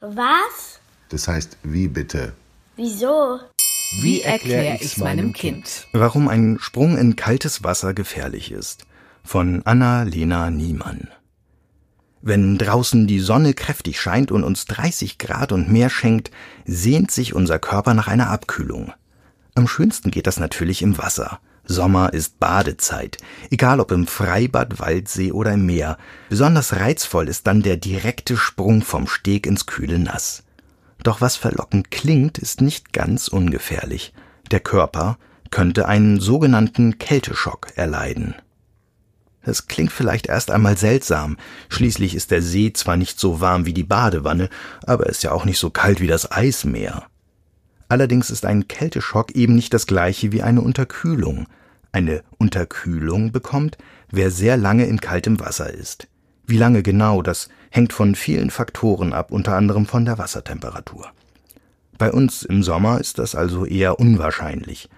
Was? Das heißt, wie bitte? Wieso? Wie erkläre ich's meinem Kind? Warum ein Sprung in kaltes Wasser gefährlich ist. Von Anna-Lena Niemann. Wenn draußen die Sonne kräftig scheint und uns 30 Grad und mehr schenkt, sehnt sich unser Körper nach einer Abkühlung. Am schönsten geht das natürlich im Wasser. Sommer ist Badezeit, egal ob im Freibad, Waldsee oder im Meer. Besonders reizvoll ist dann der direkte Sprung vom Steg ins kühle Nass. Doch was verlockend klingt, ist nicht ganz ungefährlich. Der Körper könnte einen sogenannten Kälteschock erleiden. Das klingt vielleicht erst einmal seltsam. Schließlich ist der See zwar nicht so warm wie die Badewanne, aber ist ja auch nicht so kalt wie das Eismeer. Allerdings ist ein Kälteschock eben nicht das gleiche wie eine Unterkühlung. Eine Unterkühlung bekommt, wer sehr lange in kaltem Wasser ist. Wie lange genau, das hängt von vielen Faktoren ab, unter anderem von der Wassertemperatur. Bei uns im Sommer ist das also eher unwahrscheinlich.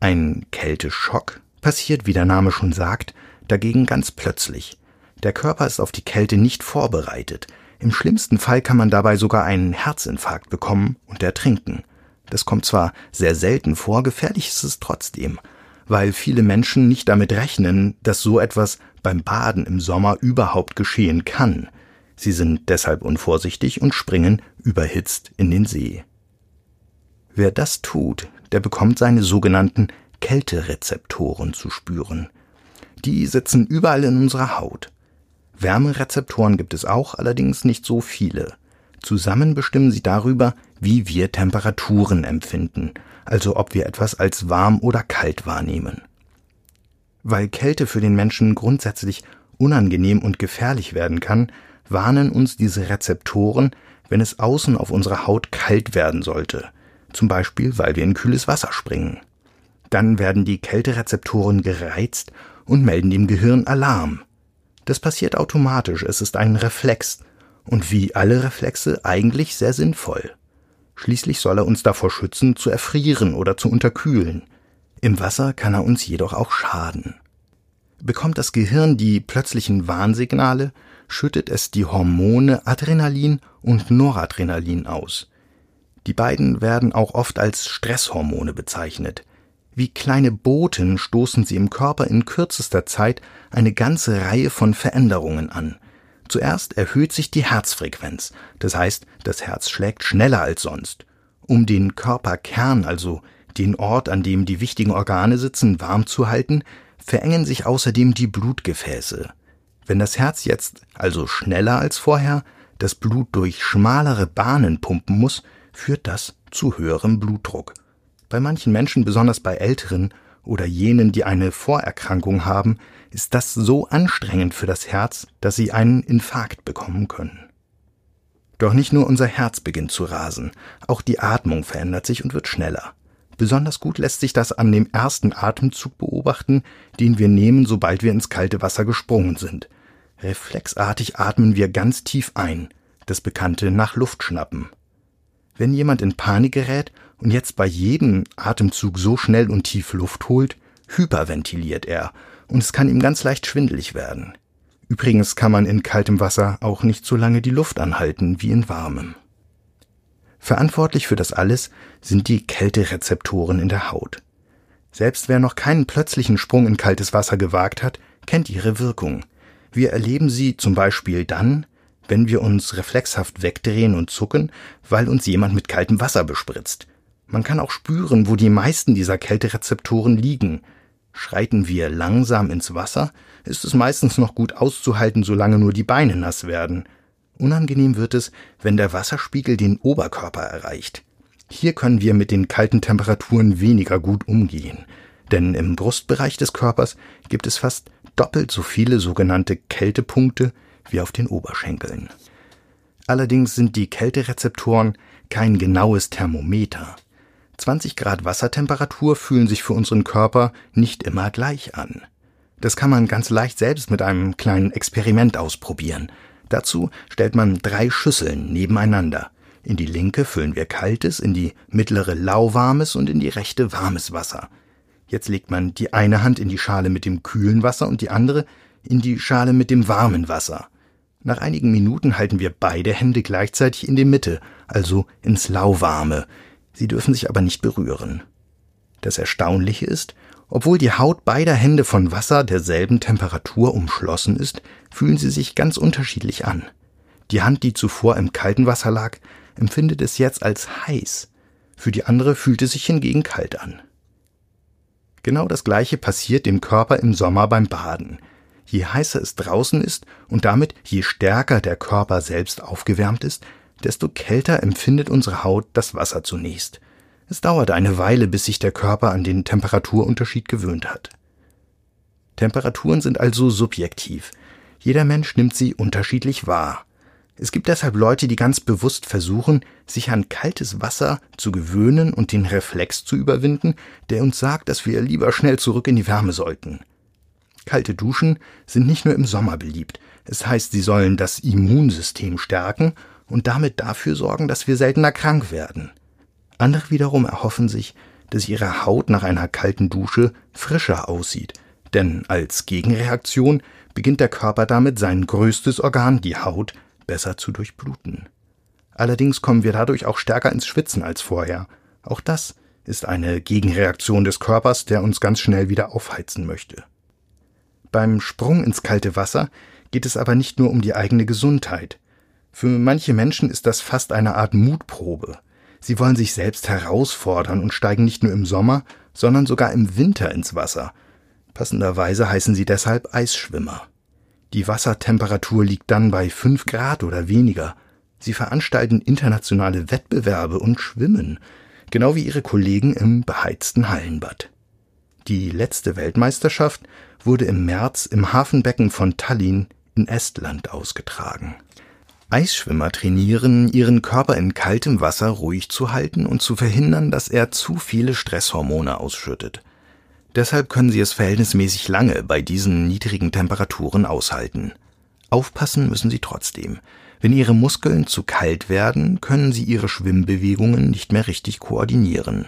Ein Kälteschock passiert, wie der Name schon sagt, dagegen ganz plötzlich. Der Körper ist auf die Kälte nicht vorbereitet. Im schlimmsten Fall kann man dabei sogar einen Herzinfarkt bekommen und ertrinken. Das kommt zwar sehr selten vor, gefährlich ist es trotzdem, weil viele Menschen nicht damit rechnen, dass so etwas beim Baden im Sommer überhaupt geschehen kann. Sie sind deshalb unvorsichtig und springen überhitzt in den See. Wer das tut, der bekommt seine sogenannten Kälterezeptoren zu spüren. Die sitzen überall in unserer Haut. Wärmerezeptoren gibt es auch, allerdings nicht so viele. Zusammen bestimmen sie darüber, wie wir Temperaturen empfinden, also ob wir etwas als warm oder kalt wahrnehmen. Weil Kälte für den Menschen grundsätzlich unangenehm und gefährlich werden kann, warnen uns diese Rezeptoren, wenn es außen auf unserer Haut kalt werden sollte, zum Beispiel weil wir in kühles Wasser springen. Dann werden die Kälterezeptoren gereizt und melden dem Gehirn Alarm. Das passiert automatisch, es ist ein Reflex und wie alle Reflexe eigentlich sehr sinnvoll. Schließlich soll er uns davor schützen, zu erfrieren oder zu unterkühlen. Im Wasser kann er uns jedoch auch schaden. Bekommt das Gehirn die plötzlichen Warnsignale, schüttet es die Hormone Adrenalin und Noradrenalin aus. Die beiden werden auch oft als Stresshormone bezeichnet. Wie kleine Boten stoßen sie im Körper in kürzester Zeit eine ganze Reihe von Veränderungen an. Zuerst erhöht sich die Herzfrequenz, das heißt, das Herz schlägt schneller als sonst. Um den Körperkern, also den Ort, an dem die wichtigen Organe sitzen, warm zu halten, verengen sich außerdem die Blutgefäße. Wenn das Herz jetzt, also schneller als vorher, das Blut durch schmalere Bahnen pumpen muss, führt das zu höherem Blutdruck. Bei manchen Menschen, besonders bei Älteren oder jenen, die eine Vorerkrankung haben, ist das so anstrengend für das Herz, dass sie einen Infarkt bekommen können. Doch nicht nur unser Herz beginnt zu rasen, auch die Atmung verändert sich und wird schneller. Besonders gut lässt sich das an dem ersten Atemzug beobachten, den wir nehmen, sobald wir ins kalte Wasser gesprungen sind. Reflexartig atmen wir ganz tief ein, das bekannte nach Luft schnappen. Wenn jemand in Panik gerät und jetzt bei jedem Atemzug so schnell und tief Luft holt, hyperventiliert er und es kann ihm ganz leicht schwindelig werden. Übrigens kann man in kaltem Wasser auch nicht so lange die Luft anhalten wie in warmem. Verantwortlich für das alles sind die Kälterezeptoren in der Haut. Selbst wer noch keinen plötzlichen Sprung in kaltes Wasser gewagt hat, kennt ihre Wirkung. Wir erleben sie zum Beispiel dann, wenn wir uns reflexhaft wegdrehen und zucken, weil uns jemand mit kaltem Wasser bespritzt. Man kann auch spüren, wo die meisten dieser Kälterezeptoren liegen. Schreiten wir langsam ins Wasser, ist es meistens noch gut auszuhalten, solange nur die Beine nass werden. Unangenehm wird es, wenn der Wasserspiegel den Oberkörper erreicht. Hier können wir mit den kalten Temperaturen weniger gut umgehen, denn im Brustbereich des Körpers gibt es fast doppelt so viele sogenannte Kältepunkte wie auf den Oberschenkeln. Allerdings sind die Kälterezeptoren kein genaues Thermometer. 20 Grad Wassertemperatur fühlen sich für unseren Körper nicht immer gleich an. Das kann man ganz leicht selbst mit einem kleinen Experiment ausprobieren. Dazu stellt man drei Schüsseln nebeneinander. In die linke füllen wir kaltes, in die mittlere lauwarmes und in die rechte warmes Wasser. Jetzt legt man die eine Hand in die Schale mit dem kühlen Wasser und die andere in die Schale mit dem warmen Wasser. Nach einigen Minuten halten wir beide Hände gleichzeitig in die Mitte, also ins Lauwarme. Sie dürfen sich aber nicht berühren. Das Erstaunliche ist, obwohl die Haut beider Hände von Wasser derselben Temperatur umschlossen ist, fühlen sie sich ganz unterschiedlich an. Die Hand, die zuvor im kalten Wasser lag, empfindet es jetzt als heiß. Für die andere fühlt es sich hingegen kalt an. Genau das gleiche passiert dem Körper im Sommer beim Baden. Je heißer es draußen ist und damit je stärker der Körper selbst aufgewärmt ist, desto kälter empfindet unsere Haut das Wasser zunächst. Es dauert eine Weile, bis sich der Körper an den Temperaturunterschied gewöhnt hat. Temperaturen sind also subjektiv. Jeder Mensch nimmt sie unterschiedlich wahr. Es gibt deshalb Leute, die ganz bewusst versuchen, sich an kaltes Wasser zu gewöhnen und den Reflex zu überwinden, der uns sagt, dass wir lieber schnell zurück in die Wärme sollten. Kalte Duschen sind nicht nur im Sommer beliebt. Es heißt, sie sollen das Immunsystem stärken und damit dafür sorgen, dass wir seltener krank werden. Andere wiederum erhoffen sich, dass ihre Haut nach einer kalten Dusche frischer aussieht, denn als Gegenreaktion beginnt der Körper damit, sein größtes Organ, die Haut, besser zu durchbluten. Allerdings kommen wir dadurch auch stärker ins Schwitzen als vorher. Auch das ist eine Gegenreaktion des Körpers, der uns ganz schnell wieder aufheizen möchte. Beim Sprung ins kalte Wasser geht es aber nicht nur um die eigene Gesundheit. Für manche Menschen ist das fast eine Art Mutprobe. Sie wollen sich selbst herausfordern und steigen nicht nur im Sommer, sondern sogar im Winter ins Wasser. Passenderweise heißen sie deshalb Eisschwimmer. Die Wassertemperatur liegt dann bei fünf Grad oder weniger. Sie veranstalten internationale Wettbewerbe und schwimmen, genau wie ihre Kollegen im beheizten Hallenbad. Die letzte Weltmeisterschaft wurde im März im Hafenbecken von Tallinn in Estland ausgetragen. Eisschwimmer trainieren, ihren Körper in kaltem Wasser ruhig zu halten und zu verhindern, dass er zu viele Stresshormone ausschüttet. Deshalb können sie es verhältnismäßig lange bei diesen niedrigen Temperaturen aushalten. Aufpassen müssen sie trotzdem. Wenn ihre Muskeln zu kalt werden, können sie ihre Schwimmbewegungen nicht mehr richtig koordinieren.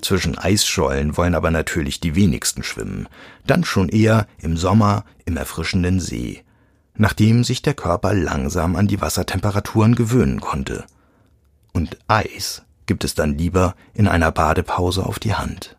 Zwischen Eisschollen wollen aber natürlich die wenigsten schwimmen, dann schon eher im Sommer im erfrischenden See, nachdem sich der Körper langsam an die Wassertemperaturen gewöhnen konnte. Und Eis gibt es dann lieber in einer Badepause auf die Hand.